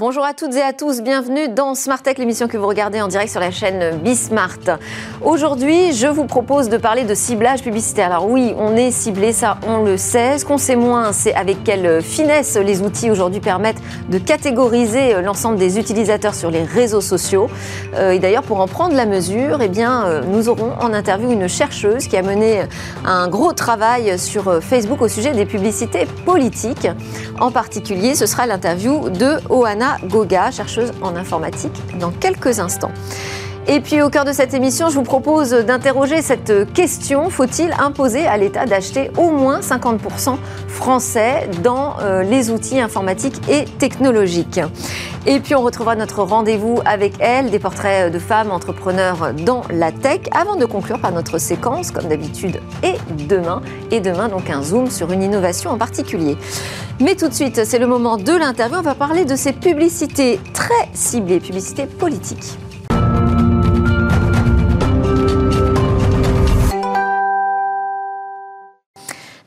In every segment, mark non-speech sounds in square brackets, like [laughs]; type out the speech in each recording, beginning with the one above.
Bonjour à toutes et à tous, bienvenue dans Smart Tech, l'émission que vous regardez en direct sur la chaîne Bismart. Aujourd'hui, je vous propose de parler de ciblage publicitaire. Alors oui, on est ciblé, ça on le sait. Ce qu'on sait moins, c'est avec quelle finesse les outils aujourd'hui permettent de catégoriser l'ensemble des utilisateurs sur les réseaux sociaux. Euh, et d'ailleurs, pour en prendre la mesure, eh bien, euh, nous aurons en interview une chercheuse qui a mené un gros travail sur Facebook au sujet des publicités politiques. En particulier, ce sera l'interview de Oana Goga, chercheuse en informatique, dans quelques instants. Et puis au cœur de cette émission, je vous propose d'interroger cette question. Faut-il imposer à l'État d'acheter au moins 50% français dans euh, les outils informatiques et technologiques? Et puis on retrouvera notre rendez-vous avec elle, des portraits de femmes entrepreneurs dans la tech, avant de conclure par notre séquence, comme d'habitude, et demain. Et demain, donc un zoom sur une innovation en particulier. Mais tout de suite, c'est le moment de l'interview. On va parler de ces publicités très ciblées, publicités politiques.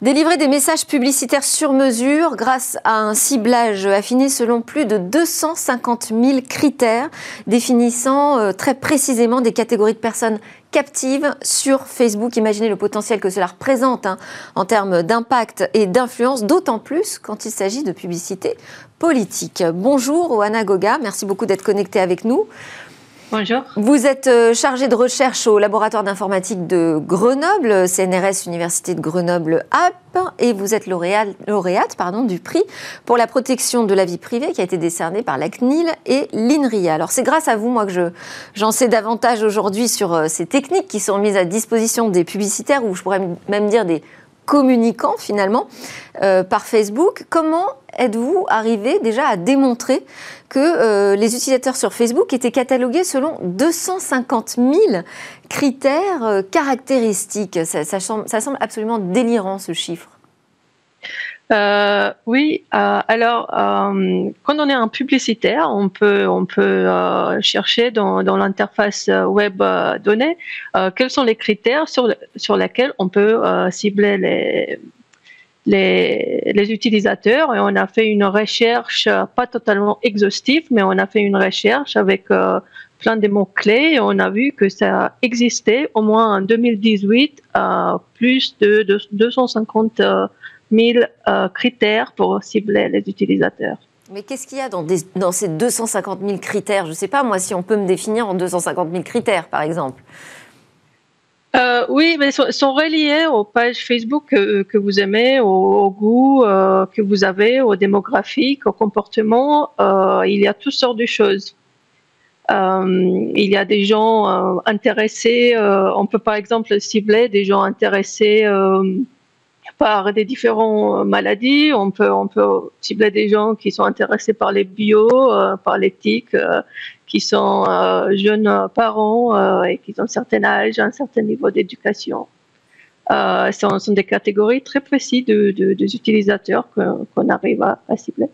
Délivrer des messages publicitaires sur mesure grâce à un ciblage affiné selon plus de 250 000 critères définissant euh, très précisément des catégories de personnes captives sur Facebook. Imaginez le potentiel que cela représente hein, en termes d'impact et d'influence, d'autant plus quand il s'agit de publicité politique. Bonjour Oana Goga, merci beaucoup d'être connecté avec nous. Bonjour. Vous êtes euh, chargé de recherche au laboratoire d'informatique de Grenoble, CNRS Université de Grenoble Alpes, et vous êtes lauréate, du prix pour la protection de la vie privée qui a été décerné par la CNIL et l'INRIA. Alors c'est grâce à vous, moi, que j'en sais davantage aujourd'hui sur euh, ces techniques qui sont mises à disposition des publicitaires, ou je pourrais même dire des communiquants finalement, euh, par Facebook. Comment êtes-vous arrivé déjà à démontrer que euh, les utilisateurs sur Facebook étaient catalogués selon 250 000 critères euh, caractéristiques? Ça, semble, absolument délirant ce chiffre. Euh, oui, alors quand on est un publicitaire, on peut, on peut chercher dans, l'interface web donnée quels sont les critères sur, sur lesquels on peut cibler les, les, utilisateurs. Et on a fait une recherche pas totalement exhaustive, mais on a fait une recherche avec euh, plein de mots-clés et on a vu que ça existait au moins en 2018 euh, plus de, 250 000 euh, critères pour cibler les utilisateurs. Mais qu'est-ce qu'il y a dans, dans, ces 250 000 critères? Je ne sais pas, moi, si on peut me définir en 250 000 critères, par exemple. Euh, oui, mais sont, sont reliés aux pages Facebook que, que vous aimez, au, goût euh, que vous avez, aux démographiques, au comportement. Euh, il y a toutes sortes de choses. Il y a des gens intéressés. on peut par exemple cibler des gens intéressés par des différentes maladies. On peut on peut cibler des gens qui sont intéressés par les bio, par l'éthique qui sont euh, jeunes parents euh, et qui ont un certain âge, un certain niveau d'éducation. Euh, ce sont, des catégories très précises de, des utilisateurs qu'on arrive à, cibler.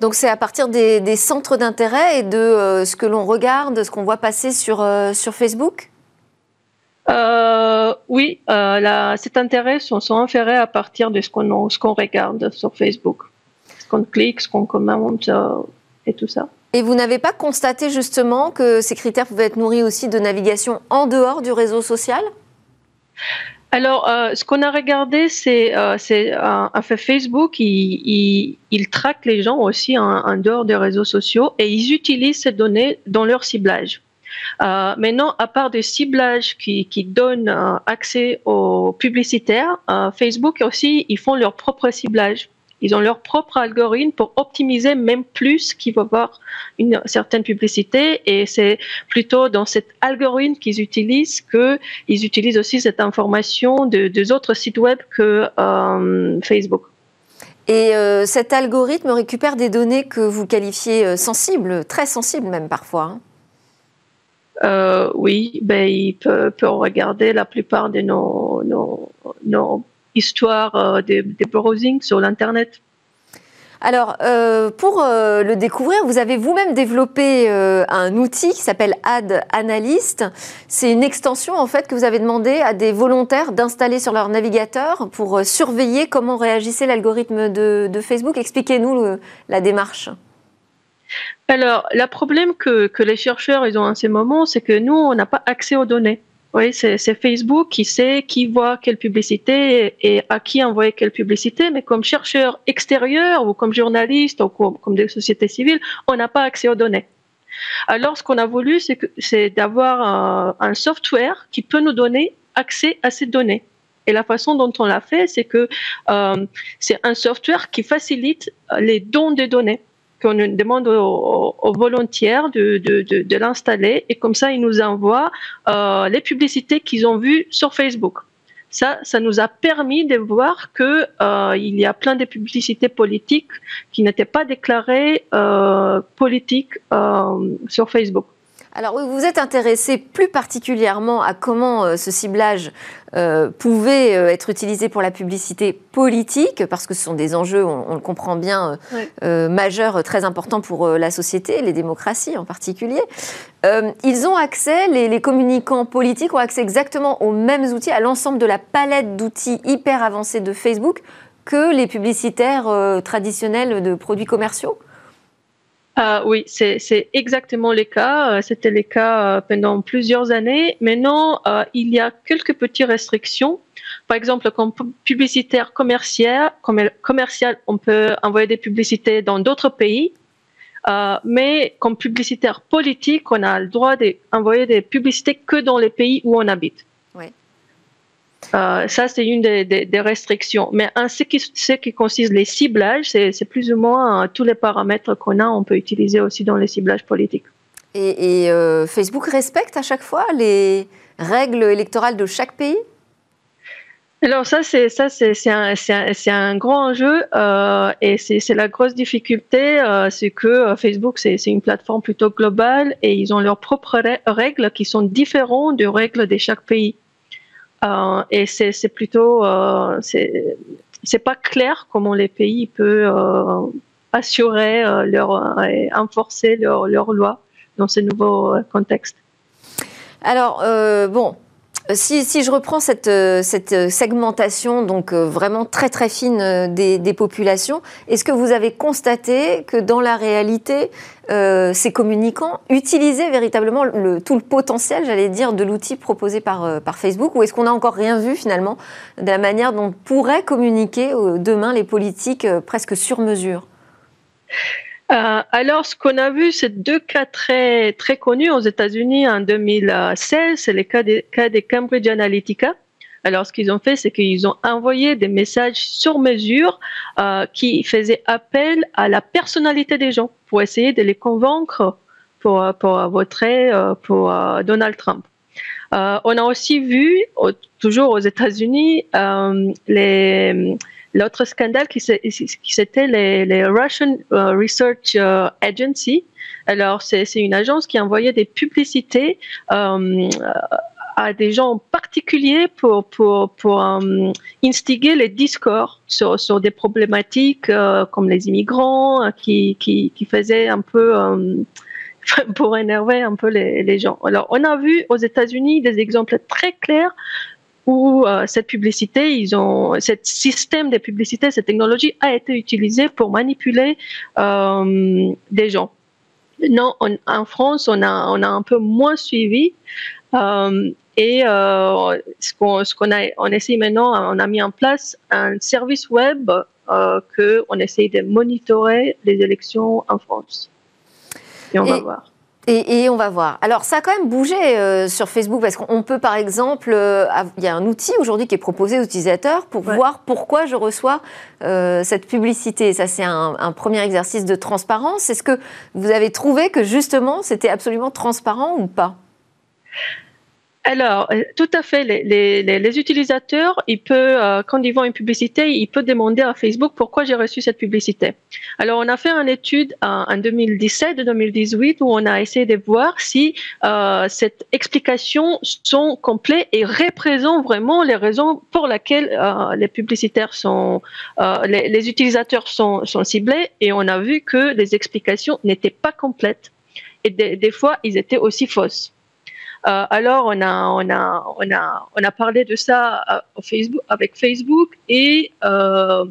Donc c'est à partir des, centres d'intérêt et de ce que l'on regarde, ce qu'on voit passer sur, sur Facebook? Oui, là, cet intérêt sont, sont inférés à partir de ce qu'on regarde sur Facebook, ce qu'on clique, ce qu'on commente et tout ça. Et vous n'avez pas constaté justement que ces critères pouvaient être nourris aussi de navigation en dehors du réseau social? Alors, euh, ce qu'on a regardé, c'est euh, un fait Facebook, il, traque les gens aussi en, dehors des réseaux sociaux et ils utilisent ces données dans leur ciblage. Euh, maintenant, à part des ciblages qui, qui donnent accès aux publicitaires, Facebook aussi, ils font leur propre ciblage. Ils ont leur propre algorithme pour optimiser même plus qu'ils vont voir une certaine publicité. Et c'est plutôt dans cet algorithme qu'ils utilisent qu'ils utilisent aussi cette information de, des autres sites web que euh, Facebook. Et euh, cet algorithme récupère des données que vous qualifiez euh, sensibles, très sensibles même parfois. Hein. oui, ben, il peut, peut, regarder la plupart de nos, nos, nos histoire euh, des, browsing sur l'Internet. Alors, euh, pour euh, le découvrir, vous avez vous-même développé un outil qui s'appelle Ad Analyst. C'est une extension en fait que vous avez demandé à des volontaires d'installer sur leur navigateur pour surveiller comment réagissait l'algorithme de, Facebook. Expliquez-nous la démarche. Alors, le problème que, les chercheurs ils ont en ce moment, c'est que nous, on n'a pas accès aux données. Oui, c'est Facebook qui sait qui voit quelle publicité et à qui envoyer quelle publicité, mais comme chercheur extérieur ou comme journaliste ou comme, des sociétés civiles, on n'a pas accès aux données. Alors, ce qu'on a voulu, c'est d'avoir un, software qui peut nous donner accès à ces données. Et la façon dont on l'a fait, c'est que euh, c'est un software qui facilite les dons de données qu'on demande aux, volontaires de, de, de, l'installer et comme ça, ils nous envoient euh, les publicités qu'ils ont vues sur Facebook. Ça, ça nous a permis de voir que euh, il y a plein de publicités politiques qui n'étaient pas déclarées euh, politiques euh, sur Facebook. Alors vous vous êtes intéressé plus particulièrement à comment euh, ce ciblage euh, pouvait euh, être utilisé pour la publicité politique, parce que ce sont des enjeux, on, le comprend bien, majeurs, très importants pour la société, les démocraties en particulier. ils ont accès, les, les, communicants politiques ont accès exactement aux mêmes outils, à l'ensemble de la palette d'outils hyper avancés de Facebook que les publicitaires traditionnels de produits commerciaux euh, oui, c'est exactement le cas. Euh, c'était le cas euh, pendant plusieurs années. Maintenant, il y a quelques petites restrictions. Par exemple, comme publicitaire commercial, on peut envoyer des publicités dans d'autres pays. mais comme publicitaire politique, on a le droit d'envoyer des publicités que dans les pays où on habite. Euh, ça, c'est une des, restrictions. Mais en ce qui, ce qui consiste les ciblages, c'est plus ou moins euh, tous les paramètres qu'on a, on peut utiliser aussi dans les ciblages politiques. Et, euh, Facebook respecte à chaque fois les règles électorales de chaque pays? Alors ça, c'est ça, c'est un, un, grand enjeu et c'est la grosse difficulté, c'est que Facebook c'est une plateforme plutôt globale et ils ont leurs propres règles qui sont différentes des règles de chaque pays. Euh, et c'est plutôt, euh, c'est pas clair comment les pays peuvent euh, assurer leur, et renforcer leurs leur lois dans ce nouveau contexte. Alors, bon, si, si, je reprends cette, cette segmentation, donc vraiment très très fine des, des populations, est-ce que vous avez constaté que dans la réalité, euh, ces communicants utilisaient véritablement le, tout le potentiel, j'allais dire, de l'outil proposé par, euh, par Facebook Ou est-ce qu'on n'a encore rien vu finalement de la manière dont pourraient communiquer euh, demain les politiques presque sur mesure? Alors, ce qu'on a vu, c'est deux cas très, connus aux États-Unis en 2016. C'est le cas des, Cambridge Analytica. Alors, ce qu'ils ont fait, c'est qu'ils ont envoyé des messages sur mesure euh, qui faisaient appel à la personnalité des gens pour essayer de les convaincre pour, voter euh, pour euh, Donald Trump. Euh, on a aussi vu, toujours aux États-Unis, euh, les l'autre scandale qui c'était les, Russian Research Agency. Alors, c'est une agence qui envoyait des publicités euh, à des gens particuliers pour, pour, pour euh, instiguer les discours sur, des problématiques euh, comme les immigrants euh, qui, qui, faisaient un peu [laughs] pour énerver un peu les, gens. Alors, on a vu aux États-Unis des exemples très clairs où cette publicité, ils ont, ce système de publicité, cette technologie a été utilisée pour manipuler des gens. Non, en France, on a, on a un peu moins suivi. Euh, et euh, ce qu'on a, on essaie maintenant, on a mis en place un service web euh, que on essaye de monitorer les élections en France. Et on va voir. Et, on va voir. Alors, ça a quand même bougé euh, sur Facebook parce qu'on peut, par exemple, euh, il y a un outil aujourd'hui qui est proposé aux utilisateurs pour voir pourquoi je reçois euh, cette publicité. Ça, c'est un, un, premier exercice de transparence. Est-ce que vous avez trouvé que justement, c'était absolument transparent ou pas? Alors, euh, tout à fait. Les, les, les utilisateurs, ils peuvent, euh, quand ils voient une publicité, ils peuvent demander à Facebook pourquoi j'ai reçu cette publicité. Alors, on a fait une étude en, 2017-2018 où on a essayé de voir si euh, cette explication sont complètes et représentent vraiment les raisons pour lesquelles euh, les publicitaires sont, euh, les, les, utilisateurs sont, sont ciblés. Et on a vu que les explications n'étaient pas complètes et des, des fois, ils étaient aussi fausses. Euh, alors on a, on, a, on, a, on a parlé de ça euh, Facebook, avec Facebook et euh,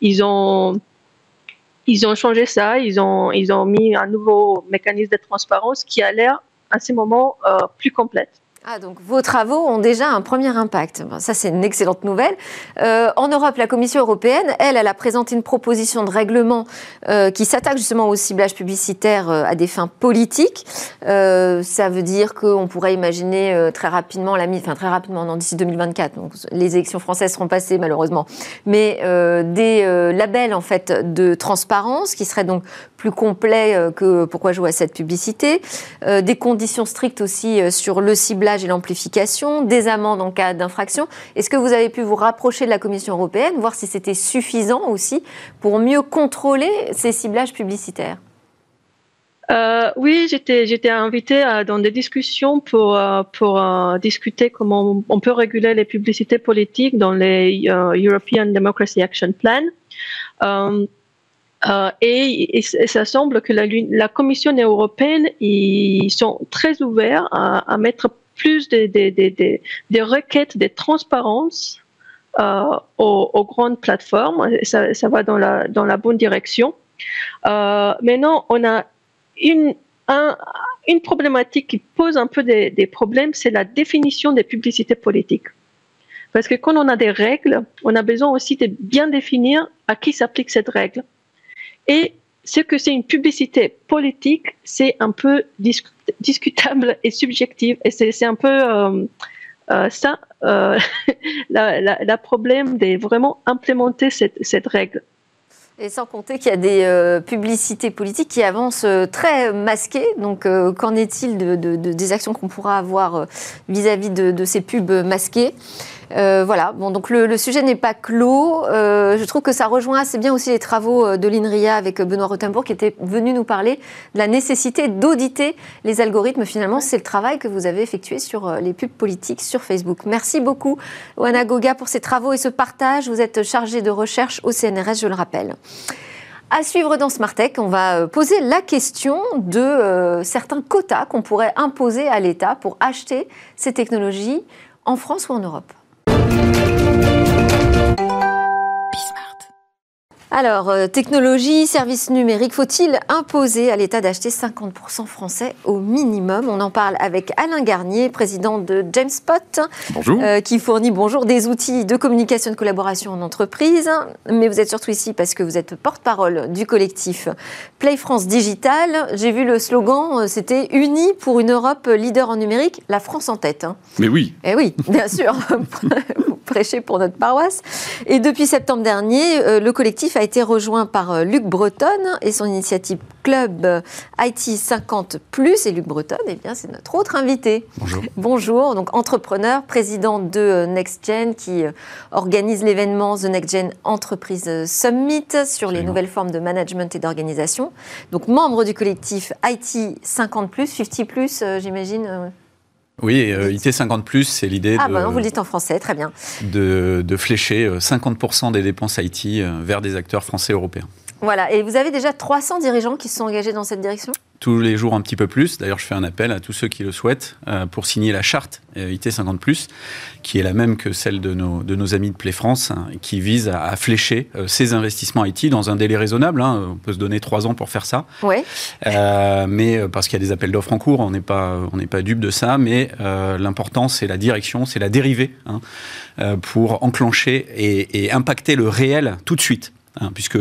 ils ont ils ont changé ça, ils ont, ils ont mis un nouveau mécanisme de transparence qui a l'air à ce moment plus complète. Ah, donc vos travaux ont déjà un premier impact. Ça, c'est une excellente nouvelle. Euh, en Europe, la Commission européenne, elle, elle a présenté une proposition de règlement euh, qui s'attaque justement au ciblage publicitaire euh, à des fins politiques. ça veut dire qu'on pourrait imaginer très rapidement enfin très rapidement, non, d'ici 2024. Donc, les élections françaises seront passées malheureusement, mais des labels en fait de transparence qui seraient donc plus complets que pourquoi jouer à cette publicité, des conditions strictes aussi sur le ciblage et l'amplification, des amendes en cas d'infraction. Est-ce que vous avez pu vous rapprocher de la Commission européenne, voir si c'était suffisant aussi pour mieux contrôler ces ciblages publicitaires? Euh, oui, j'étais j'étais invitée dans des discussions pour euh, pour euh, discuter comment on peut réguler les publicités politiques dans les European Democracy Action Plan. Et, ça semble que la, Commission européenne ils sont très ouverts à mettre plus des, des, des, des requêtes de transparence euh, aux, grandes plateformes. Ça, ça, va dans la, dans la bonne direction. Euh, maintenant, on a une, un, une problématique qui pose un peu des, des problèmes, c'est la définition des publicités politiques. Parce que quand on a des règles, on a besoin aussi de bien définir à qui s'applique cette règle. Et ce que c'est une publicité politique, c'est un peu discutable et subjectif. Et c'est un peu euh, euh, ça, euh, [laughs] la, problème de vraiment implémenter cette, règle. Et sans compter qu'il y a des publicités politiques qui avancent très masquées. Donc, qu'en est-il de, des actions qu'on pourra avoir vis-à-vis de, de, ces pubs masquées? Euh, voilà, bon, donc le, sujet n'est pas clos. Euh, je trouve que ça rejoint assez bien aussi les travaux euh, de l'INRIA avec Benoît Rothenbourg qui était venu nous parler de la nécessité d'auditer les algorithmes. Finalement, c'est le travail que vous avez effectué sur les pubs politiques sur Facebook. Merci beaucoup, Oana Goga, pour ces travaux et ce partage. Vous êtes chargé de recherche au CNRS, je le rappelle. À suivre dans Smartech, on va poser la question de certains quotas qu'on pourrait imposer à l'État pour acheter ces technologies en France ou en Europe. Thank you. Alors, euh, technologie, services numériques, faut-il imposer à l'État d'acheter 50% français au minimum? On en parle avec Alain Garnier, président de JamesPot, euh, qui fournit bonjour des outils de communication et de collaboration en entreprise. Mais vous êtes surtout ici parce que vous êtes porte-parole du collectif Play France Digital. J'ai vu le slogan, euh, c'était Unis pour une Europe leader en numérique, la France en tête. Hein. Mais oui. Eh oui, bien sûr. [laughs] vous prêchez pour notre paroisse. Et depuis septembre dernier, le collectif a été rejoint par euh, Luc Breton et son initiative Club euh, IT 50 Et Luc Breton, eh bien, c'est notre autre invité. Bonjour. [laughs] Bonjour, donc entrepreneur, président de euh, NextGen qui organise l'événement The NextGen Entreprise Summit sur les nouvelles formes de management et d'organisation. Donc membre du collectif IT 50 50 j'imagine. Oui, IT 50 c'est l'idée ah, de. Ah, vous le dites en français, très bien. De, de flécher 50% des dépenses IT vers des acteurs français et européens. Voilà, et vous avez déjà 300 dirigeants qui se sont engagés dans cette direction? Tous les jours un petit peu plus. D'ailleurs, je fais un appel à tous ceux qui le souhaitent euh, pour signer la charte euh, IT50+, qui est la même que celle de nos, de nos amis de Play France, hein, qui vise à, flécher euh, ces investissements IT dans un délai raisonnable. Hein. On peut se donner trois ans pour faire ça. Oui. mais parce qu'il y a des appels d'offres en cours, on n'est pas, on n'est pas dupe de ça. Mais l'important, c'est la direction, c'est la dérivée hein, pour enclencher et, et impacter le réel tout de suite. Hein, puisque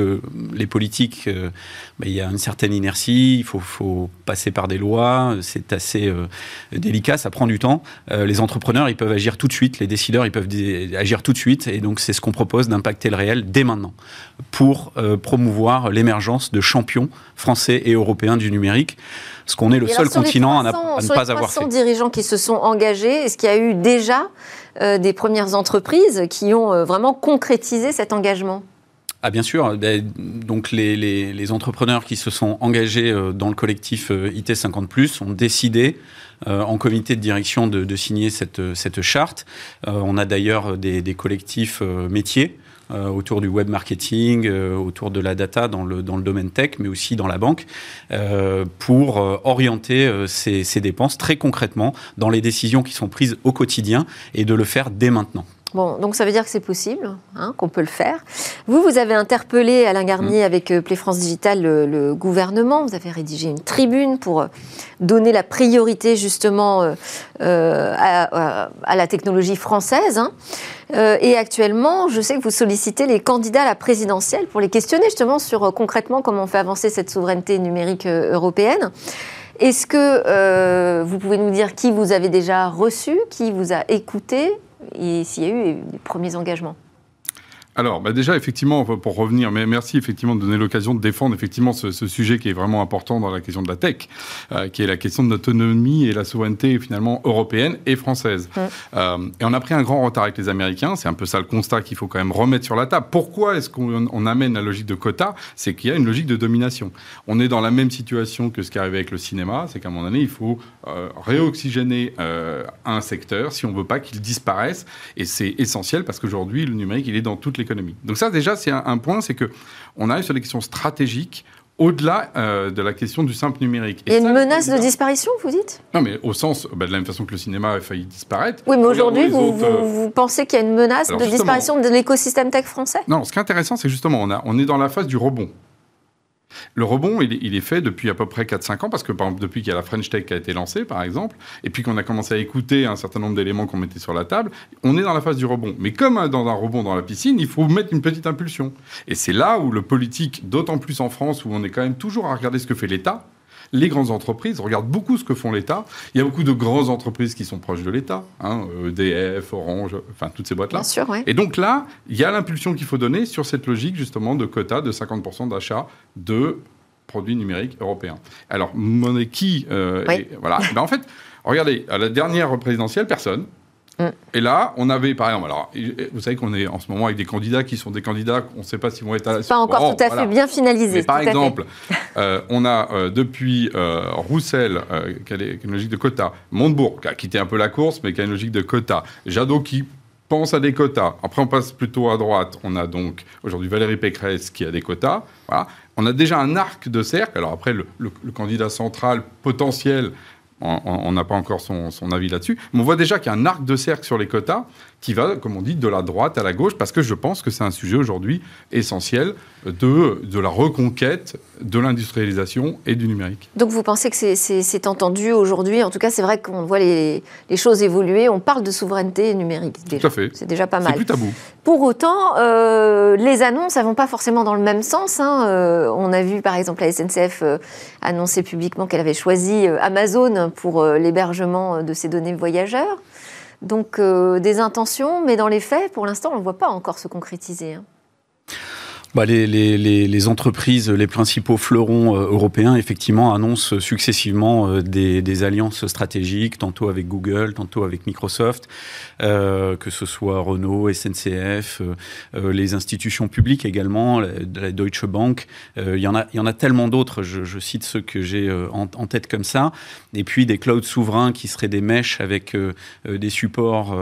les politiques, euh, bah, il y a une certaine inertie, il faut, passer par des lois, c'est assez euh, délicat, ça prend du temps. Euh, les entrepreneurs, ils peuvent agir tout de suite, les décideurs, ils peuvent agir tout de suite, et donc c'est ce qu'on propose d'impacter le réel dès maintenant, pour promouvoir l'émergence de champions français et européens du numérique, parce qu'on est le seul continent à, ne pas avoir fait. dirigeants qui se sont engagés, est-ce qu'il y a eu déjà des premières entreprises qui ont vraiment concrétisé cet engagement? Ah bien sûr, ben, donc les, entrepreneurs qui se sont engagés euh, dans le collectif euh, IT 50+, ont décidé euh, en comité de direction de, signer cette, charte. on a d'ailleurs des, collectifs métiers autour du web marketing, autour de la data dans le, domaine tech, mais aussi dans la banque, pour orienter ces dépenses très concrètement dans les décisions qui sont prises au quotidien et de le faire dès maintenant. Bon, donc ça veut dire que c'est possible, hein, qu'on peut le faire. Vous, vous avez interpellé Alain Garnier mm. avec euh, Play France Digital le, gouvernement. Vous avez rédigé une tribune pour euh, donner la priorité justement euh, à, la technologie française. Hein. et actuellement, je sais que vous sollicitez les candidats à la présidentielle pour les questionner justement sur concrètement comment on fait avancer cette souveraineté numérique européenne. Est-ce que vous pouvez nous dire qui vous avez déjà reçu, qui vous a écouté et s'il y a eu des premiers engagements alors, bah déjà, effectivement, pour revenir, mais merci effectivement de donner l'occasion de défendre effectivement ce, sujet qui est vraiment important dans la question de la tech, euh, qui est la question de l'autonomie et la souveraineté finalement européenne et française. Euh, et on a pris un grand retard avec les Américains. C'est un peu ça le constat qu'il faut quand même remettre sur la table. Pourquoi est-ce qu'on amène la logique de quota? C'est qu'il y a une logique de domination. On est dans la même situation que ce qui arrivait avec le cinéma. C'est qu'à un moment donné, il faut euh, réoxygéner un secteur si on veut pas qu'il disparaisse. Et c'est essentiel parce qu'aujourd'hui, le numérique, il est dans toutes les donc ça, déjà, c'est un, point, c'est que on arrive sur des questions stratégiques au-delà euh, de la question du simple numérique. Il y a une menace de disparition, vous dites? Non, mais au sens, bah, de la même façon que le cinéma a failli disparaître. Oui, mais aujourd'hui, vous, euh, vous, pensez qu'il y a une menace de disparition de l'écosystème tech français? Non, ce qui est intéressant, c'est justement, on, a, on est dans la phase du rebond. Le rebond, il, est fait depuis à peu près 4-5 ans, parce que par exemple, depuis qu'il y a la French Tech qui a été lancée, par exemple, et puis qu'on a commencé à écouter un certain nombre d'éléments qu'on mettait sur la table, on est dans la phase du rebond. Mais comme dans un rebond dans la piscine, il faut mettre une petite impulsion. Et c'est là où le politique, d'autant plus en France, où on est quand même toujours à regarder ce que fait l'État, les grandes entreprises regardent beaucoup ce que font l'État. Il y a beaucoup de grandes entreprises qui sont proches de l'État, hein, EDF, Orange, enfin toutes ces boîtes-là. Et donc là, il y a l'impulsion qu'il faut donner sur cette logique justement de quota de 50% d'achat de produits numériques européens. Alors, monnaie qui euh, Voilà. [laughs] Ben, en fait, regardez, à la dernière présidentielle, personne. Et là, on avait, par exemple, alors, vous savez qu'on est en ce moment avec des candidats qui sont des candidats, on ne sait pas s'ils vont être à la Pas encore tout à fait bien finalisé. par exemple, euh, on a euh, depuis euh, Roussel, qui a une logique de quota, Montebourg, qui a quitté un peu la course, mais qui a une logique de quota, Jadot qui pense à des quotas. Après, on passe plutôt à droite. On a donc aujourd'hui Valérie Pécresse qui a des quotas. Voilà. On a déjà un arc de cercle. Alors après, le candidat central potentiel, on n'a pas encore son, avis là-dessus. Mais on voit déjà qu'il y a un arc de cercle sur les quotas qui va, comme on dit, de la droite à la gauche, parce que je pense que c'est un sujet aujourd'hui essentiel de, de la reconquête de l'industrialisation et du numérique. Donc vous pensez que c'est entendu aujourd'hui En tout cas, c'est vrai qu'on voit les, choses évoluer. On parle de souveraineté numérique. Déjà. Tout à fait. C'est déjà pas mal. C'est plus tabou. Pour autant, euh, les annonces, elles vont pas forcément dans le même sens. Hein. Euh, on a vu, par exemple, la SNCF euh, annoncer publiquement qu'elle avait choisi Amazon pour l'hébergement de ses données voyageurs. Donc des intentions, mais dans les faits, pour l'instant, on ne voit pas encore se concrétiser. Hein bah, les, entreprises, les principaux fleurons euh, européens, effectivement, annoncent successivement euh, des, alliances stratégiques, tantôt avec Google, tantôt avec Microsoft, euh, que ce soit Renault, SNCF, euh, les institutions publiques également, la, Deutsche Bank. il, y en a, y en a tellement d'autres, je, cite ceux que j'ai en, tête comme ça. Et puis des clouds souverains qui seraient des mèches avec des supports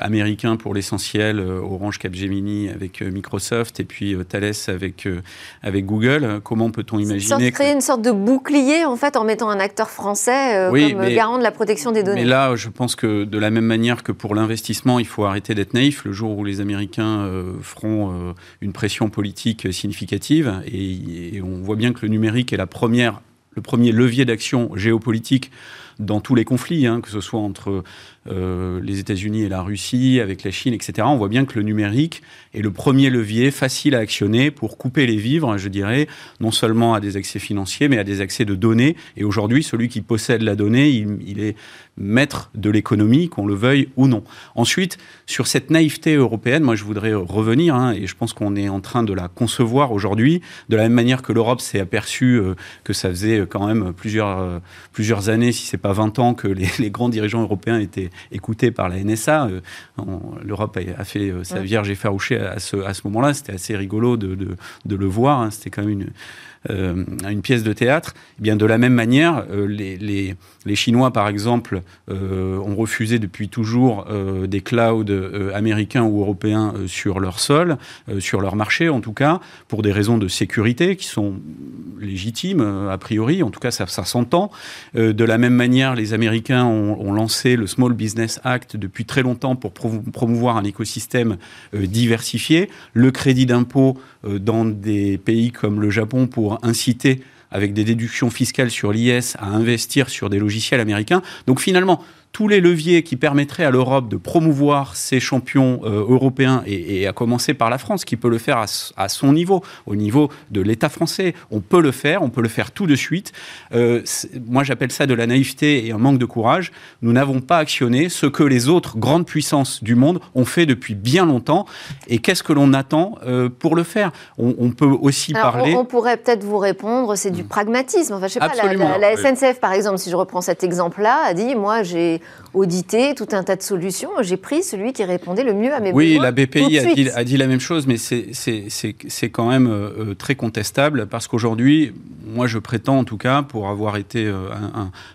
américains pour l'essentiel, Orange Capgemini avec Microsoft. Et puis euh, Thales avec, euh, avec Google. Comment peut-on imaginer Créer une sorte de bouclier en fait en mettant un acteur français euh, comme garant de la protection des données. Mais là, je pense que de la même manière que pour l'investissement, il faut arrêter d'être naïf. Le jour où les Américains feront une pression politique significative, et, et, on voit bien que le numérique est la première, le premier levier d'action géopolitique dans tous les conflits, hein, que ce soit entre euh, les États-Unis et la Russie, avec la Chine, etc. On voit bien que le numérique est le premier levier facile à actionner pour couper les vivres, je dirais, non seulement à des accès financiers, mais à des accès de données. Et aujourd'hui, celui qui possède la donnée, il, est maître de l'économie, qu'on le veuille ou non. Ensuite, sur cette naïveté européenne, moi je voudrais revenir, hein, et je pense qu'on est en train de la concevoir aujourd'hui, de la même manière que l'Europe s'est aperçue euh, que ça faisait quand même plusieurs, euh, plusieurs années, si c'est pas 20 ans, que [laughs] les, grands dirigeants européens étaient écoutés par la NSA. Euh, L'Europe a, fait sa vierge effarouchée à ce, à ce moment-là. C'était assez rigolo de, de, de le voir. Hein. C'était quand même une, euh, une pièce de théâtre, eh bien de la même manière, euh, les, les, les, Chinois, par exemple, euh, ont refusé depuis toujours des clouds américains ou européens sur leur sol, sur leur marché en tout cas, pour des raisons de sécurité qui sont légitimes a priori, en tout cas ça, s'entend. de la même manière, les Américains ont, lancé le Small Business Act depuis très longtemps pour promouvoir un écosystème diversifié, le crédit d'impôt dans des pays comme le Japon pour inciter avec des déductions fiscales sur l'IS à investir sur des logiciels américains. Donc finalement, tous les leviers qui permettraient à l'Europe de promouvoir ses champions euh, européens, et, à commencer par la France, qui peut le faire à, son niveau, au niveau de l'État français. On peut le faire, on peut le faire tout de suite. Euh, moi, j'appelle ça de la naïveté et un manque de courage. Nous n'avons pas actionné ce que les autres grandes puissances du monde ont fait depuis bien longtemps. Et qu'est-ce que l'on attend euh, pour le faire? On, peut aussi parler... On, pourrait peut-être vous répondre, c'est du hmm. pragmatisme. Enfin, je sais pas, la, la SNCF, par exemple, si je reprends cet exemple-là, a dit, moi, j'ai audité tout un tas de solutions. J'ai pris celui qui répondait le mieux à mes oui, besoins. Oui, la BPI a dit, la même chose, mais c'est quand même euh, très contestable parce qu'aujourd'hui, moi je prétends en tout cas, pour avoir été euh,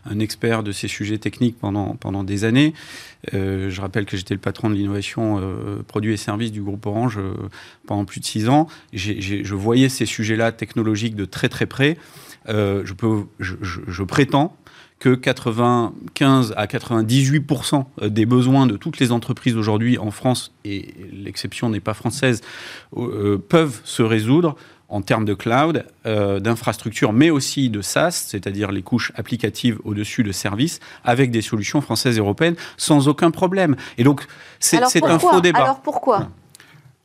un, expert de ces sujets techniques pendant, pendant des années, euh, je rappelle que j'étais le patron de l'innovation produits et services du groupe Orange pendant plus de six ans. je voyais ces sujets-là technologiques de très très près. je, peux, je prétends que 95 à 98% des besoins de toutes les entreprises aujourd'hui en France, et l'exception n'est pas française, euh, peuvent se résoudre en termes de cloud, euh, d'infrastructure, mais aussi de SaaS, c'est-à-dire les couches applicatives au-dessus de services, avec des solutions françaises et européennes, sans aucun problème. Et donc, c'est un faux débat. Alors pourquoi?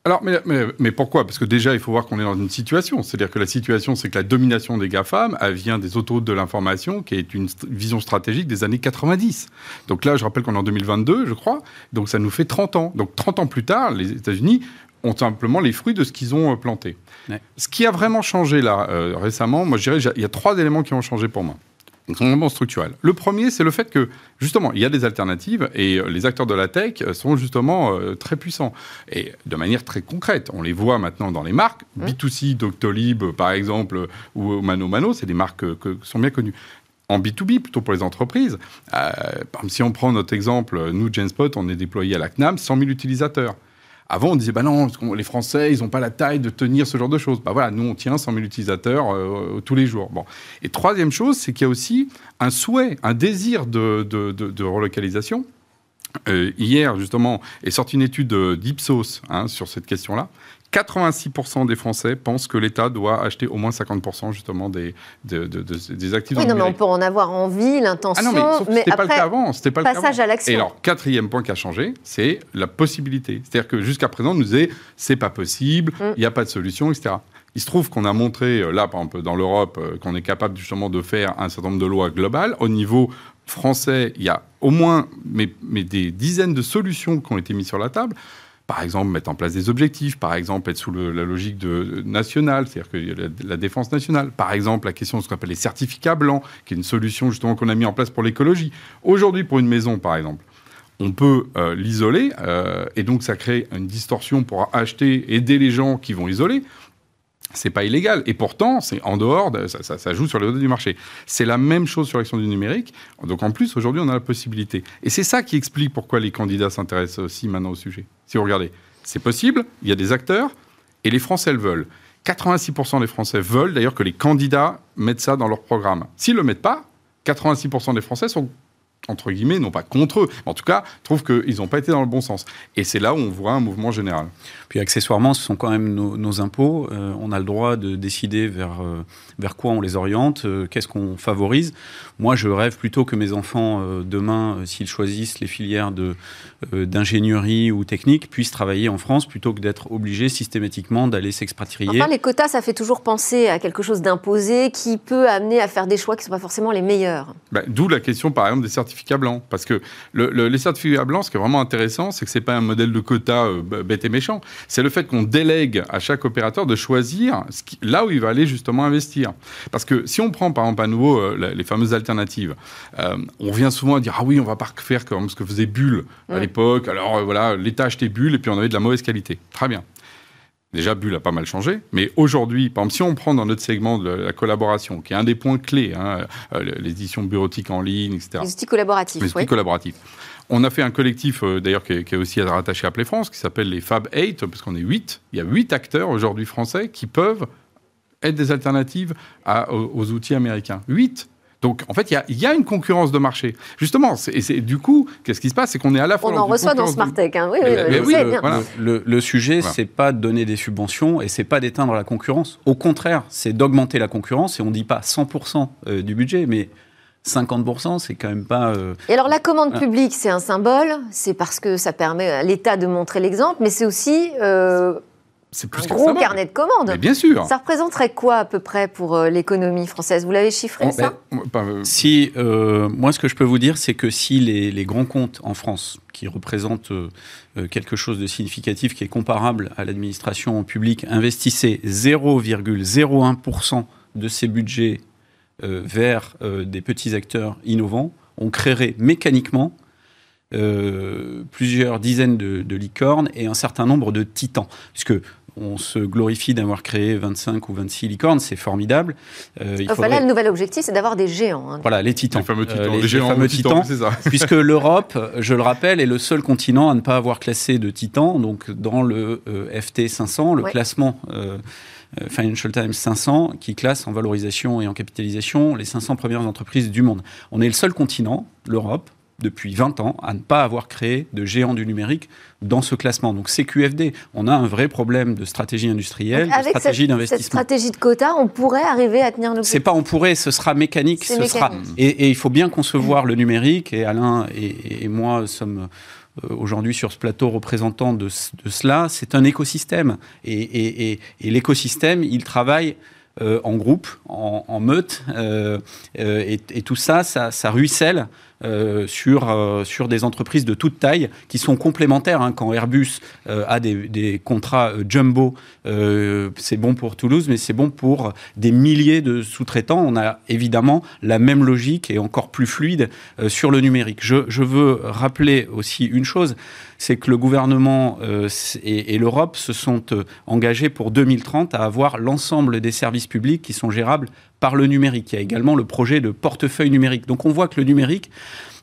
Alors, mais, mais, pourquoi? Parce que déjà, il faut voir qu'on est dans une situation. C'est-à-dire que la situation, c'est que la domination des GAFAM, elle vient des autoroutes de l'information, qui est une vision stratégique des années 90. Donc là, je rappelle qu'on est en 2022, je crois. Donc ça nous fait 30 ans. Donc 30 ans plus tard, les États-Unis ont simplement les fruits de ce qu'ils ont euh, planté. Ce qui a vraiment changé là, euh, récemment, moi je dirais, il y a trois éléments qui ont changé pour moi sont vraiment structurels. Le premier, c'est le fait que, justement, il y a des alternatives et euh, les acteurs de la tech sont justement euh, très puissants. Et de manière très concrète, on les voit maintenant dans les marques. Mmh. B2C, Doctolib, par exemple, ou Mano Mano, c'est des marques qui que sont bien connues en B2B, plutôt pour les entreprises. Euh, si on prend notre exemple, nous, Genspot, on est déployé à la CNAM, 100 000 utilisateurs. Avant, on disait, bah non, les Français, ils n'ont pas la taille de tenir ce genre de choses. Bah voilà, nous, on tient 100 000 utilisateurs euh, tous les jours. Bon. Et troisième chose, c'est qu'il y a aussi un souhait, un désir de, de, relocalisation. Euh, hier, justement, est sortie une étude d'Ipsos hein, sur cette question-là. 86% des Français pensent que l'État doit acheter au moins 50% justement des, des actifs. Oui, non, mais on peut en avoir envie, l'intention. Ah non, mais, c'était pas le cas avant. C'était pas passage à l'action. Et alors, quatrième point qui a changé, c'est la possibilité. C'est-à-dire que jusqu'à présent, on nous disait c'est pas possible, mm. il n'y a pas de solution, etc. Il se trouve qu'on a montré, euh, là, par exemple, dans l'Europe, euh, qu'on est capable justement de faire un certain nombre de lois globales. Au niveau français, il y a au moins mais, mais des dizaines de solutions qui ont été mises sur la table par exemple, mettre en place des objectifs, par exemple, être sous la logique de, nationale, c'est-à-dire que la, défense nationale. Par exemple, la question de ce qu'on appelle les certificats blancs, qui est une solution justement qu'on a mis en place pour l'écologie. Aujourd'hui, pour une maison, par exemple, on peut euh, l'isoler, euh, et donc ça crée une distorsion pour acheter, aider les gens qui vont isoler c'est pas illégal. Et pourtant, c'est en dehors, ça, joue sur les données du marché. C'est la même chose sur l'action du numérique. Donc en plus, aujourd'hui, on a la possibilité. Et c'est ça qui explique pourquoi les candidats s'intéressent aussi maintenant au sujet. Si vous regardez, c'est possible, il y a des acteurs, et les Français le veulent. 86% des Français veulent d'ailleurs que les candidats mettent ça dans leur programme. S'ils ne le mettent pas, 86% des Français sont entre guillemets, non pas contre eux, mais en tout cas, trouvent qu'ils n'ont pas été dans le bon sens. Et c'est là où on voit un mouvement général. Puis accessoirement, ce sont quand même nos, impôts. Euh, on a le droit de décider vers, euh, vers quoi on les oriente, euh, qu'est-ce qu'on favorise. Moi, je rêve plutôt que mes enfants, demain, s'ils choisissent les filières d'ingénierie ou technique, puissent travailler en France plutôt que d'être obligés systématiquement d'aller s'expatrier. Enfin, les quotas, ça fait toujours penser à quelque chose d'imposé qui peut amener à faire des choix qui ne sont pas forcément les meilleurs. Bah, d'où la question, par exemple, des certificats blancs. Parce que les certificats blancs, ce qui est vraiment intéressant, c'est que ce n'est pas un modèle de quota bête et méchant c'est le fait qu'on délègue à chaque opérateur de choisir là où il va aller justement investir. Parce que si on prend par exemple à nouveau euh, les fameuses alternatives, euh, on vient souvent à dire ah oui on va pas faire comme ce que faisait Bull à l'époque. Alors euh, voilà l'État achetait Bull et puis on avait de la mauvaise qualité. Très bien. Déjà, Bull a pas mal changé, mais aujourd'hui, par exemple, si on prend dans notre segment de la collaboration, qui est un des points clés, hein, les éditions bureautiques en ligne, etc. Les outils collaboratifs. Les outils collaboratifs. On a fait un collectif, euh, d'ailleurs, qui, est aussi rattaché à Play France, qui s'appelle les Fab 8, parce qu'on est 8. Il y a 8 acteurs aujourd'hui français qui peuvent être des alternatives aux, outils américains. 8 Donc, en fait, il y a, il y a une concurrence de marché. Justement, et c'est du coup, qu'est-ce qui se passe? C'est qu'on est à la fois On en reçoit dans Smartech. hein. Oui, oui, Mais- oui, mais vous oui, savez le- bien. voilà. Le, le sujet, Voilà. c'est pas de donner des subventions et c'est pas d'éteindre la concurrence. Au contraire, c'est d'augmenter la concurrence et on dit pas 100% euh, du budget, mais 50%, c'est quand même pas. euh, Et alors la commande Ah. publique, c'est un symbole, c'est parce que ça permet à l'État de montrer l'exemple, mais c'est aussi euh, C'est un plus qu'un gros carnet de commandes. Mais bien sûr. Ça représenterait quoi à peu près pour euh, l'économie française? Vous l'avez chiffré On- ça? on- pas, euh, Si, euh, moi, ce que je peux vous dire, c'est que si les, les grands comptes en France, qui représentent quelque chose de significatif, qui est comparable à l'administration publique, investissaient 0,01% de ces budgets euh, vers euh, des petits acteurs innovants, on créerait mécaniquement euh, plusieurs dizaines de, de licornes et un certain nombre de titans. Puisque on se glorifie d'avoir créé 25 ou 26 licornes, c'est formidable. Euh, il Enfin, faudrait- là, le nouvel objectif, c'est d'avoir des géants. hein. voilà, les titans. les fameux titans, Euh, les, les, géants fameux titans, ça. [laughs] puisque l'Europe, je le rappelle, est le seul continent à ne pas avoir classé de titans, donc dans le euh, FT 500, le Ouais. classement Financial Times 500, qui classe en valorisation et en capitalisation les 500 premières entreprises du monde. On est le seul continent, l'Europe, depuis 20 ans, à ne pas avoir créé de géants du numérique dans ce classement. Donc CQFD, on a un vrai problème de stratégie industrielle, de stratégie cette, cette d'investissement. stratégie de quota, on pourrait arriver à tenir C'est l'objectif. pas on pourrait, ce sera mécanique, C'est ce sera et, et il faut bien concevoir le numérique et Alain et, et moi sommes euh, aujourd'hui sur ce plateau représentants de, ce- de cela. C'est un écosystème et l'écosystème il travaille euh, en groupe, en, meute euh, euh, et, tout ça, ça, ruisselle. sur, des entreprises de toute taille qui sont complémentaires. hein. Quand Airbus a des, contrats jumbo, c'est bon pour Toulouse, mais c'est bon pour des milliers de sous-traitants. On a évidemment la même logique et encore plus fluide sur le numérique. Je veux rappeler aussi une chose, c'est que le gouvernement euh, et, l'Europe se sont euh, engagés pour 2030 à avoir l'ensemble des services publics qui sont gérables par le numérique. Il y a également le projet de portefeuille numérique. Donc on voit que le numérique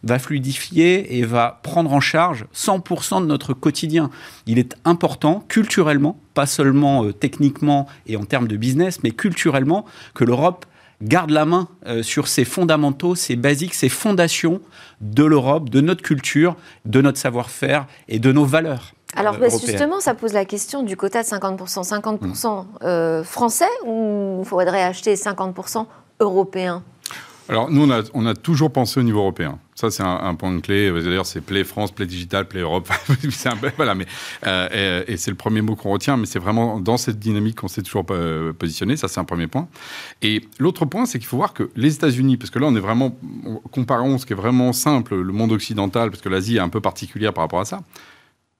va fluidifier et va prendre en charge 100% de notre quotidien. Il est important culturellement, pas seulement euh, techniquement et en termes de business, mais culturellement, que l'Europe garde la main euh, sur ses fondamentaux, ses basiques, ses fondations de l'Europe, de notre culture, de notre savoir-faire et de nos valeurs. Alors euh, bah, européennes. justement, ça pose la question du quota de 50%. 50% euh, français ou il faudrait acheter 50% européen Alors, nous, on a, on a toujours pensé au niveau européen. Ça, c'est un, point clé. D'ailleurs, c'est Play France, Play Digital, Play Europe. [laughs] voilà, mais, euh, et, c'est le premier mot qu'on retient, mais c'est vraiment dans cette dynamique qu'on s'est toujours euh, positionné. Ça, c'est un premier point. Et l'autre point, c'est qu'il faut voir que les États-Unis, parce que là, on est vraiment, on- comparons ce qui est vraiment simple, le monde occidental, parce que l'Asie est un peu particulière par rapport à ça,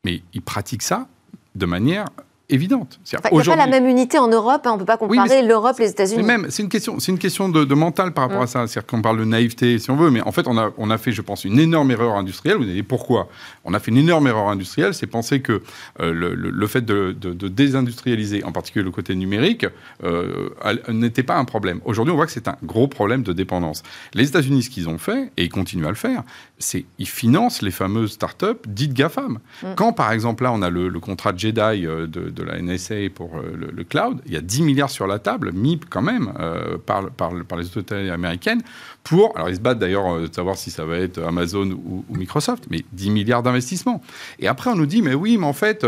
mais ils pratiquent ça de manière évidente. Enfin, Il n'y a pas la même unité en Europe, hein, on ne peut pas Oui, comparer l'Europe et les États-Unis. même, c'est une question, c'est une question de, de mental par rapport Mm. à ça. C'est-à-dire qu'on parle de naïveté, si on veut, mais en fait, on a, on a fait, je pense, une énorme erreur industrielle. Vous allez pourquoi? On a fait une énorme erreur industrielle, c'est penser que euh, le, le- le fait de, de- de désindustrialiser, en particulier le côté numérique, euh, n'était pas un problème. Aujourd'hui, on voit que c'est un gros problème de dépendance. Les États-Unis, ce qu'ils ont fait, et ils continuent à le faire, c'est ils financent les fameuses startups dites GAFAM. Mm. Quand, par exemple, là, on a le, le contrat Jedi euh, de, de la NSA pour euh, le, cloud, il y a 10 milliards sur la table, mis quand même euh, par, les autorités américaines, pour, alors ils se battent d'ailleurs euh, de savoir si ça va être Amazon ou, Microsoft, mais 10 milliards d'investissements. Et après, on nous dit, mais oui, mais en fait,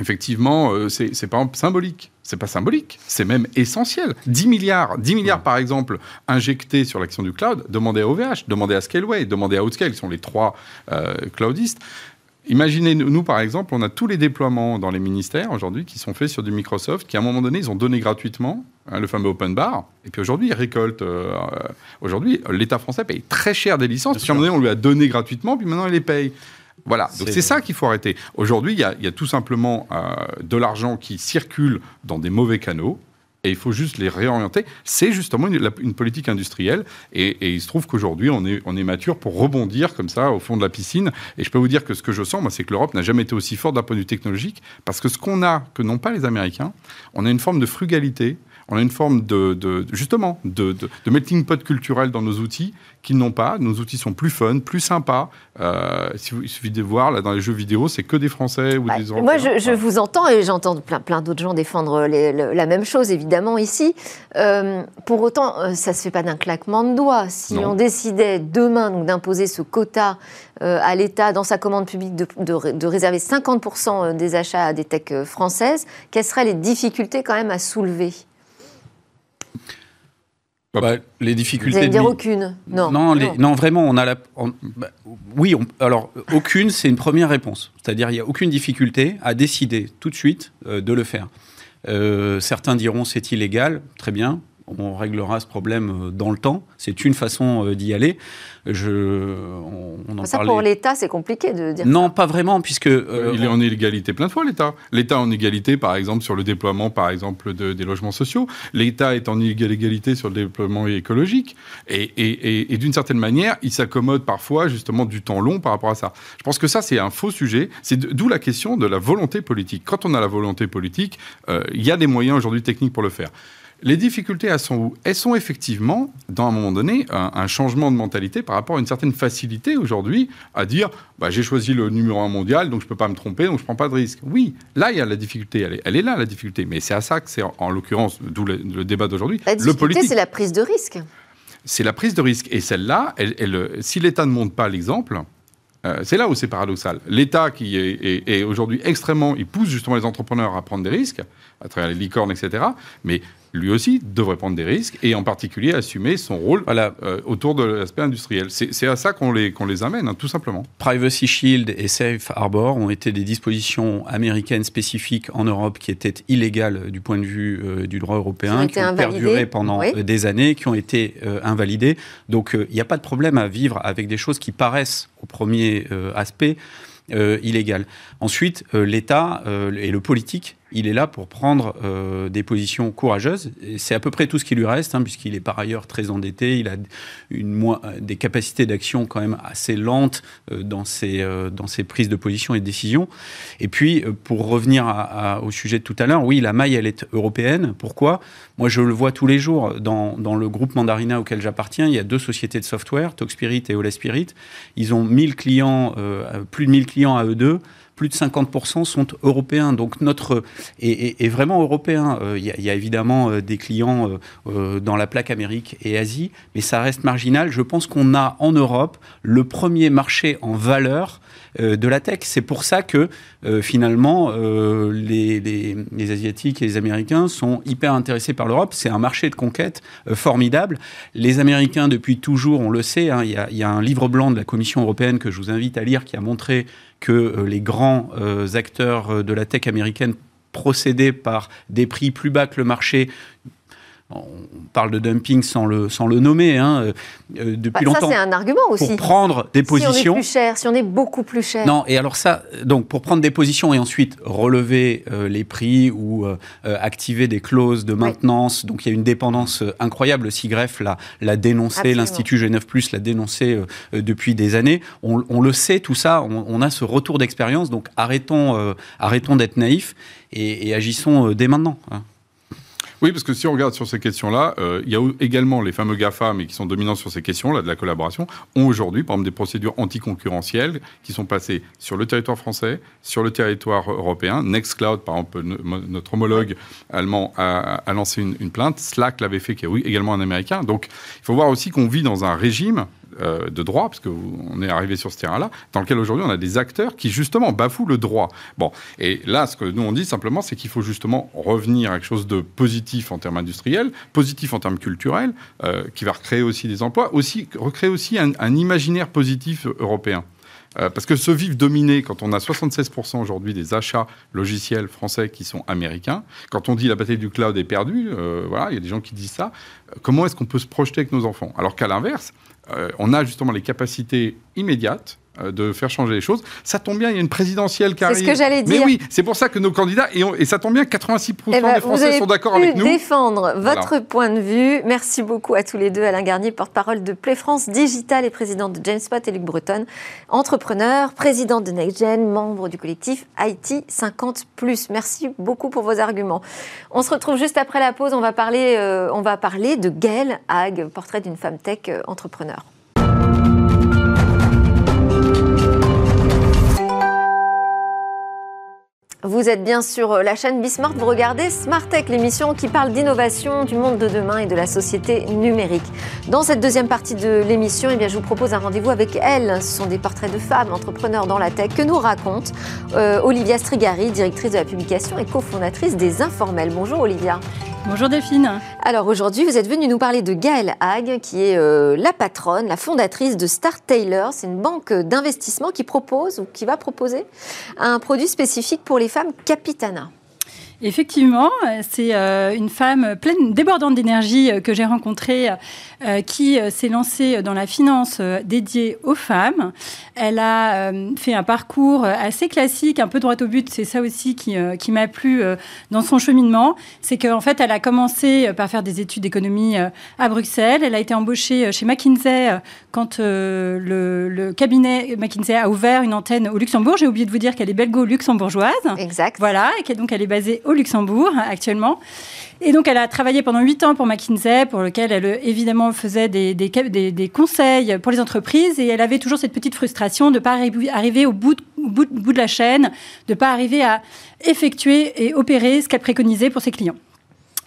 effectivement, c'est c'est par symbolique. C'est pas symbolique, c'est même essentiel. 10 milliards, 10 milliards par exemple injectés sur l'action du cloud, demandez à OVH, demandez à Scaleway, demandez à Outscale, qui sont les trois cloudistes. Imaginez, nous, par exemple, on a tous les déploiements dans les ministères aujourd'hui qui sont faits sur du Microsoft, qui à un moment donné, ils ont donné gratuitement hein, le fameux open bar, et puis aujourd'hui, ils récoltent. euh, aujourd'hui, l'État français paye très cher des licences, puis à un moment donné, on lui a donné gratuitement, puis maintenant, il les paye. Voilà, donc C'est- ça qu'il faut arrêter. Aujourd'hui, il y, a- il y a tout simplement euh, de l'argent qui circule dans des mauvais canaux. Et il faut juste les réorienter. C'est justement une, politique industrielle. Et, il se trouve qu'aujourd'hui, on est, on est mature pour rebondir comme ça au fond de la piscine. Et je peux vous dire que ce que je sens, c'est que l'Europe n'a jamais été aussi forte d'un point de vue technologique. Parce que ce qu'on a, que n'ont pas les Américains, on a une forme de frugalité. On a une forme de, justement de, de, melting pot culturel dans nos outils qu'ils n'ont pas. Nos outils sont plus fun, plus sympas. Euh, il suffit de voir là dans les jeux vidéo, c'est que des Français ou des Européens. Moi, je, vous entends et j'entends plein, plein d'autres gens défendre la même chose évidemment ici. Euh, pour autant, euh, ça se fait pas d'un claquement de doigts. Si on décidait demain donc d'imposer ce quota à l'État dans sa commande publique de, de réserver 50% des achats à des techs françaises, quelles seraient les difficultés quand même à soulever? Bah, les difficultés. Vous allez dire aucune non, non, non. vraiment, on a la. Bah, oui, alors aucune, c'est une première réponse. C'est-à-dire, il n'y a aucune difficulté à décider tout de suite euh, de le faire. Euh, certains diront c'est illégal, très bien on réglera ce problème euh, dans le temps. C'est une façon d'y aller. Je, on, ça, pour l'État, c'est compliqué de dire Non, pas vraiment, puisque... Euh, il est en illégalité plein de fois, l'État. L'État en égalité, par exemple, sur le déploiement, par exemple, de, des logements sociaux. L'État est en égalité sur le déploiement écologique. Et, et, d'une certaine manière, il s'accommode parfois, justement, du temps long par rapport à ça. Je pense que ça, c'est un faux sujet. C'est d'où la question de la volonté politique. Quand on a la volonté politique, euh, il y a des moyens aujourd'hui techniques pour le faire. Les difficultés, elles sont où? Elles sont effectivement, dans un moment donné, un, changement de mentalité par rapport à une certaine facilité aujourd'hui à dire bah, j'ai choisi le numéro un mondial, donc je ne peux pas me tromper, donc je ne prends pas de risque. Oui, là, il y a la difficulté. Elle est, elle est là, la difficulté. Mais c'est à ça que c'est, en, l'occurrence, d'où le, débat d'aujourd'hui. La difficulté, c'est la prise de risque. C'est la prise de risque. Et celle-là, si l'État ne montre pas l'exemple, euh, c'est là où c'est paradoxal. L'État qui est, est aujourd'hui extrêmement, il pousse justement les entrepreneurs à prendre des risques à travers les licornes, etc. Mais lui aussi devrait prendre des risques et en particulier assumer son rôle voilà. Euh, autour de l'aspect industriel. C'est à ça qu'on les, qu'on les amène, hein, tout simplement. Privacy Shield et Safe Harbor ont été des dispositions américaines spécifiques en Europe qui étaient illégales du point de vue euh, du droit européen, qui ont, perduré pendant euh, des années, qui ont été invalidées. Donc il n'y a pas de problème à vivre avec des choses qui paraissent au premier aspect illégales. Ensuite, l'État et le politique il est là pour prendre euh, des positions courageuses. C'est à peu près tout ce qui lui reste, hein, puisqu'il est par ailleurs très endetté. Il a une, des capacités d'action quand même assez lentes euh, dans, ses, euh, dans ses prises de position et de décision. Et puis, pour revenir au sujet de tout à l'heure, oui, la maille, elle est européenne. Pourquoi? Moi, je le vois tous les jours. Dans, dans le groupe Mandarina auquel j'appartiens, il y a deux sociétés de software, Talkspirit et Ola Spirit. Ils ont 1000 clients, plus de 1000 clients à eux deux plus de 50% sont européens. Donc notre est, vraiment européen. Euh, il y, a évidemment euh, des clients euh, dans la plaque Amérique et Asie, mais ça reste marginal. Je pense qu'on a en Europe le premier marché en valeur de la tech. C'est pour ça que finalement les, Asiatiques et les Américains sont hyper intéressés par l'Europe. C'est un marché de conquête formidable. Les Américains, depuis toujours, on le sait, hein, il y, a un livre blanc de la Commission européenne que je vous invite à lire qui a montré que euh, les grands euh, acteurs euh, de la tech américaine procédaient par des prix plus bas que le marché on parle de dumping sans le, sans le nommer hein, euh, euh, depuis bah, longtemps. Ça, c'est un argument aussi. Pour prendre des positions. Si on est plus cher, si on est beaucoup plus cher. Non, et alors ça, donc pour prendre des positions et ensuite relever euh, les prix ou activer des clauses de maintenance, donc il y a une dépendance incroyable. Le CIGREF l'a dénoncé, l'Institut Genève Plus l'a dénoncé depuis des années. On, le sait, tout ça, on, a ce retour d'expérience, donc arrêtons, arrêtons d'être naïfs et, agissons dès maintenant. Hein. Oui, parce que si on regarde sur ces questions-là, euh, il y a également les fameux GAFA, mais qui sont dominants sur ces questions-là de la collaboration, ont aujourd'hui, par exemple, des procédures anticoncurrentielles qui sont passées sur le territoire français, sur le territoire européen. Nextcloud, par exemple, notre homologue allemand a, lancé une, une, plainte. Slack l'avait fait, qui est également un américain. Donc, il faut voir aussi qu'on vit dans un régime euh, de droit, parce qu'on est arrivé sur ce terrain-là, dans lequel aujourd'hui on a des acteurs qui justement bafouent le droit. Bon, et là, ce que nous on dit simplement, c'est qu'il faut justement revenir à quelque chose de positif en termes industriels, positif en termes culturels, euh, qui va recréer aussi des emplois, aussi recréer aussi un, imaginaire positif européen. Euh, parce que ce vivre dominé, quand on a 76% aujourd'hui des achats logiciels français qui sont américains, quand on dit la bataille du cloud est perdue, voilà, il y a des gens qui disent ça, comment est-ce qu'on peut se projeter avec nos enfants? Alors qu'à l'inverse, on a justement les capacités immédiates euh, de faire changer les choses. Ça tombe bien, il y a une présidentielle qui arrive. C'est ce que j'allais dire. Mais oui, c'est pour ça que nos candidats, et, et ça tombe bien, 86% eh ben, des Français sont d'accord avec nous. défendre votre point de vue. Merci beaucoup à tous les deux. Alain Garnier, porte-parole de Play France Digital et président de Jamespot et Luc Breton, entrepreneur, président de NextGen, membre du collectif IT 50+. Merci beaucoup pour vos arguments. On se retrouve juste après la pause. On va parler, euh, on va parler de Gail Hag, portrait d'une femme tech euh, entrepreneur. Vous êtes bien sur euh, la chaîne Bismart, vous regardez Smart Tech, l'émission qui parle d'innovation, du monde de demain et de la société numérique. Dans cette deuxième partie de l'émission, eh je vous propose un rendez-vous avec elle. Ce sont des portraits de femmes entrepreneurs dans la tech que nous raconte euh, Olivia Strigari, directrice de la publication et cofondatrice des Informels. Bonjour Olivia. Bonjour Delphine. Alors aujourd'hui, vous êtes venue nous parler de Gaëlle Hague, qui est euh, la patronne, la fondatrice de Star Taylor. C'est une banque d'investissement qui propose ou qui va proposer un produit spécifique pour les femmes Capitana. Effectivement, c'est euh, une femme pleine, débordante d'énergie euh, que j'ai rencontrée, euh, qui s'est lancée dans la finance dédiée aux femmes. Elle a fait un parcours assez classique, un peu droit au but. C'est ça aussi qui, qui m'a plu dans son cheminement. C'est qu'en fait, elle a commencé par faire des études d'économie à Bruxelles. Elle a été embauchée chez McKinsey quand le, le, cabinet McKinsey a ouvert une antenne au Luxembourg. J'ai oublié de vous dire qu'elle est belgo-luxembourgeoise. Exact. Voilà, et qu'elle donc elle est basée au Luxembourg actuellement. Et donc, elle a travaillé pendant huit ans pour McKinsey, pour lequel elle, évidemment, faisait des, conseils pour les entreprises. Et elle avait toujours cette petite frustration de ne pas arriver au bout de la chaîne, de ne pas arriver à effectuer et opérer ce qu'elle préconisait pour ses clients.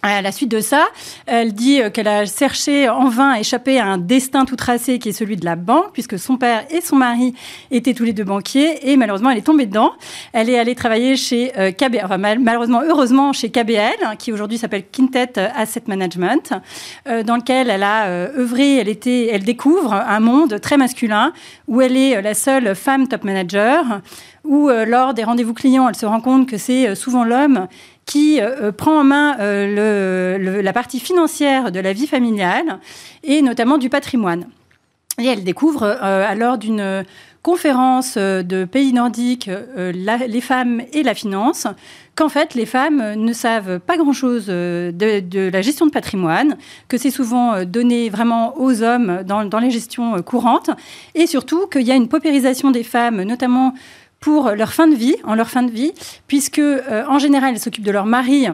À la suite de ça, elle dit euh, qu'elle a cherché en vain à échapper à un destin tout tracé qui est celui de la banque, puisque son père et son mari étaient tous les deux banquiers, et malheureusement, elle est tombée dedans. Elle est allée travailler chez euh, KBL, enfin, malheureusement, heureusement, chez KBL, hein, qui aujourd'hui s'appelle Quintet Asset Management, euh, dans lequel elle a œuvré. Elle, était, elle découvre un monde très masculin, où elle est la seule femme top manager, où lors des rendez-vous clients, elle se rend compte que c'est souvent l'homme qui euh, euh, prend en main euh, la partie financière de la vie familiale et notamment du patrimoine. Et elle découvre, alors d'une conférence de pays nordiques, les femmes et la finance, qu'en fait, les femmes ne savent pas grand-chose de, la gestion de patrimoine, que c'est souvent donné vraiment aux hommes dans, dans les gestions courantes, et surtout qu'il y a une paupérisation des femmes, notamment pour leur fin de vie, en leur fin de vie, puisque euh, en général, elles s'occupent de leur mari.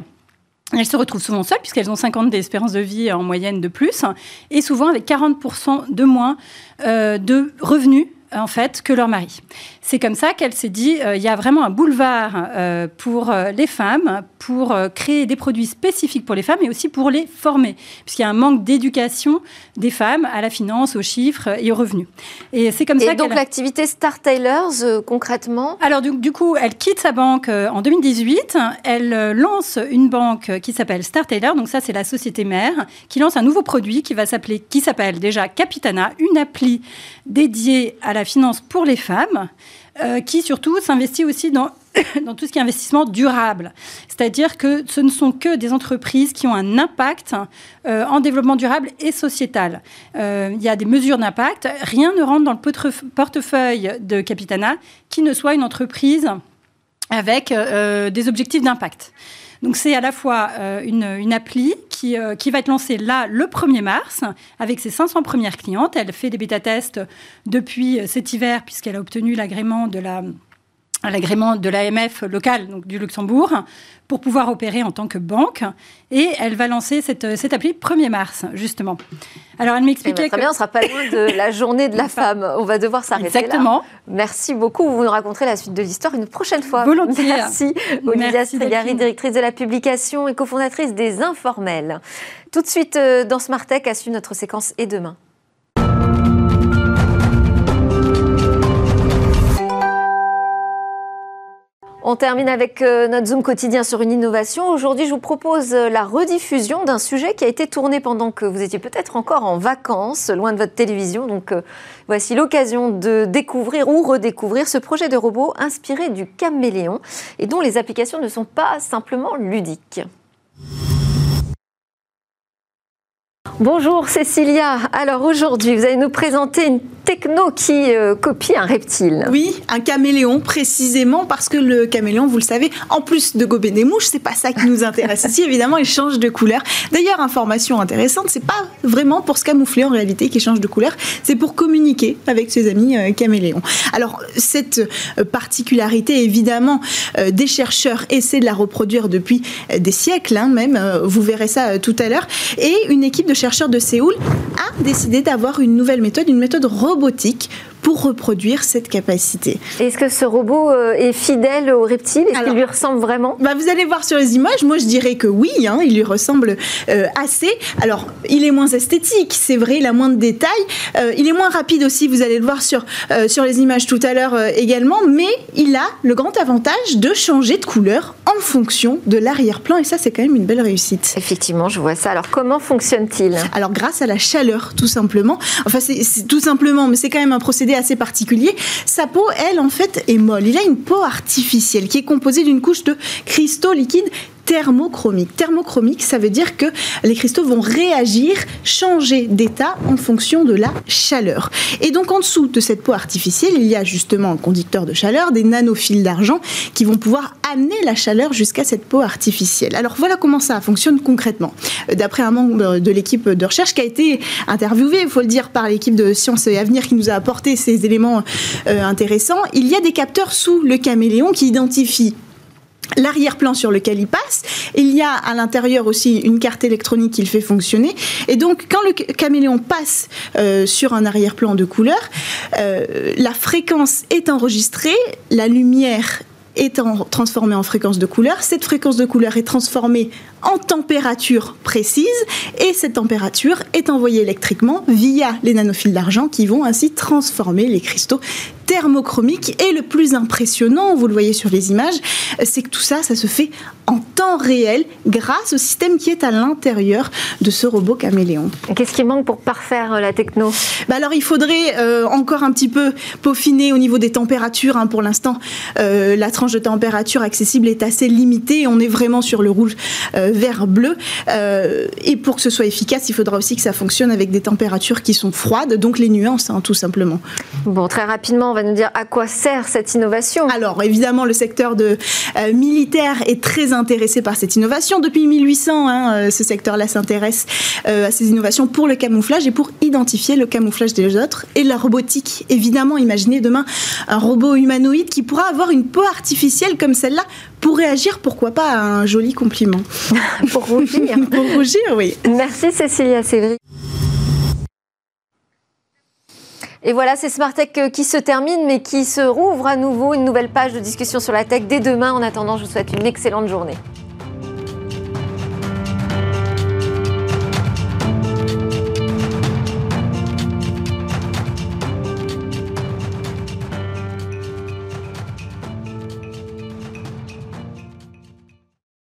Elles se retrouvent souvent seules, puisqu'elles ont 50 d'espérance de vie en moyenne de plus, et souvent avec 40% de moins euh, de revenus en fait que leur mari. C'est comme ça qu'elle s'est dit euh, il y a vraiment un boulevard euh, pour euh, les femmes, pour créer des produits spécifiques pour les femmes et aussi pour les former, puisqu'il y a un manque d'éducation des femmes à la finance, aux chiffres et aux revenus. Et c'est comme ça. Et donc l'activité Star Tailors concrètement Alors du, coup, elle quitte sa banque en 2018. Elle lance une banque qui s'appelle Star Tailor. Donc ça, c'est la société mère qui lance un nouveau produit qui va s'appeler, qui s'appelle déjà Capitana, une appli dédiée à la finance pour les femmes, euh, qui surtout s'investit aussi dans, [coughs] dans tout ce qui est investissement durable. C'est-à-dire que ce ne sont que des entreprises qui ont un impact euh, en développement durable et sociétal. Euh, il y a des mesures d'impact. Rien ne rentre dans le portefeuille de Capitana qui ne soit une entreprise avec des objectifs d'impact. Donc c'est à la fois euh, une, appli qui, euh, qui, va être lancée là le 1er mars avec ses 500 premières clientes. Elle fait des bêta-tests depuis euh, cet hiver puisqu'elle a obtenu l'agrément de la l'agrément de l'AMF local, donc du Luxembourg, pour pouvoir opérer en tant que banque. Et elle va lancer cette, cette appli 1er mars, justement. Alors, elle m'expliquait eh ben, très bien, on ne sera pas loin de [laughs] la journée de la femme. On va devoir s'arrêter Exactement. Merci beaucoup. Vous nous raconterez la suite de l'histoire une prochaine fois. Volontiers. Merci. Olivia Strigari, directrice de la publication et cofondatrice des Informels. Tout de suite, euh, dans Smart Tech, à suivre notre séquence Et demain. On termine avec euh, notre Zoom quotidien sur une innovation. Aujourd'hui, je vous propose euh, la rediffusion d'un sujet qui a été tourné pendant que vous étiez peut-être encore en vacances, loin de votre télévision. Donc, euh, voici l'occasion de découvrir ou redécouvrir ce projet de robot inspiré du caméléon et dont les applications ne sont pas simplement ludiques. Bonjour Cécilia. Alors aujourd'hui, vous allez nous présenter une techno qui euh, copie un reptile. Oui, un caméléon précisément parce que le caméléon, vous le savez, en plus de gober des mouches, c'est pas ça qui nous intéresse [laughs] ici. Évidemment, il change de couleur. D'ailleurs, information intéressante, c'est pas vraiment pour se camoufler en réalité qu'il change de couleur, c'est pour communiquer avec ses amis euh, caméléons. Alors cette euh, particularité, évidemment, des chercheurs essaient de la reproduire depuis des siècles, hein, même. vous verrez ça tout à l'heure. Et une équipe de chercheurs de Séoul a décidé d'avoir une nouvelle méthode, une méthode robotique pour reproduire cette capacité. Est-ce que ce robot euh, est fidèle au reptile? Est-ce qu'il lui ressemble vraiment? bah Vous allez voir sur les images, moi je dirais que oui, hein, il lui ressemble euh, assez. Alors, il est moins esthétique, c'est vrai, il a moins de détails. Euh, il est moins rapide aussi, vous allez le voir sur, sur les images tout à l'heure également, mais il a le grand avantage de changer de couleur en fonction de l'arrière-plan, et ça c'est quand même une belle réussite. Effectivement, je vois ça. Alors, comment fonctionne-t-il? Alors, grâce à la chaleur, tout simplement. Enfin, c'est tout simplement, mais c'est quand même un procédé assez particulier. Sa peau, elle, en fait, est molle. Il a une peau artificielle qui est composée d'une couche de cristaux liquides thermochromique. Thermochromique, ça veut dire que les cristaux vont réagir, changer d'état en fonction de la chaleur. Et donc en dessous de cette peau artificielle, il y a justement un conducteur de chaleur, des nanophiles d'argent qui vont pouvoir amener la chaleur jusqu'à cette peau artificielle. Alors voilà comment ça fonctionne concrètement. D'après un membre de l'équipe de recherche qui a été interviewé, il faut le dire, par l'équipe de Sciences et Avenir qui nous a apporté ces éléments euh, intéressants, il y a des capteurs sous le caméléon qui identifient l'arrière-plan sur lequel il passe. Il y a à l'intérieur aussi une carte électronique qu'il fait fonctionner. Et donc, quand le caméléon passe euh, sur un arrière-plan de couleur, euh, la fréquence est enregistrée, la lumière est transformée en fréquence de couleur. Cette fréquence de couleur est transformée en température précise et cette température est envoyée électriquement via les nanophiles d'argent qui vont ainsi transformer les cristaux thermochromiques. Et le plus impressionnant, vous le voyez sur les images, c'est que tout ça, ça se fait en temps réel grâce au système qui est à l'intérieur de ce robot caméléon. Qu'est-ce qui manque pour parfaire euh, la techno? Bah Alors il faudrait euh, encore un petit peu peaufiner au niveau des températures. Hein. Pour l'instant, euh, la tranche de température accessible est assez limitée. On est vraiment sur le rouge, vert, bleu. et pour que ce soit efficace, il faudra aussi que ça fonctionne avec des températures qui sont froides, donc les nuances, hein, tout simplement. Bon, très rapidement, va nous dire à quoi sert cette innovation. Alors évidemment, le secteur de, militaire est très intéressé par cette innovation. Depuis 1800, hein, euh, ce secteur-là s'intéresse euh, à ces innovations pour le camouflage et pour identifier le camouflage des autres. Et la robotique, évidemment, imaginez demain un robot humanoïde qui pourra avoir une peau artificielle comme celle-là pour réagir, pourquoi pas, à un joli compliment. [laughs] pour rougir. [laughs] pour rougir, oui. Merci Cécilia Sévry. Et voilà, c'est Smart Tech euh, qui se termine, mais qui se rouvre à nouveau une nouvelle page de discussion sur la tech dès demain. En attendant, je vous souhaite une excellente journée.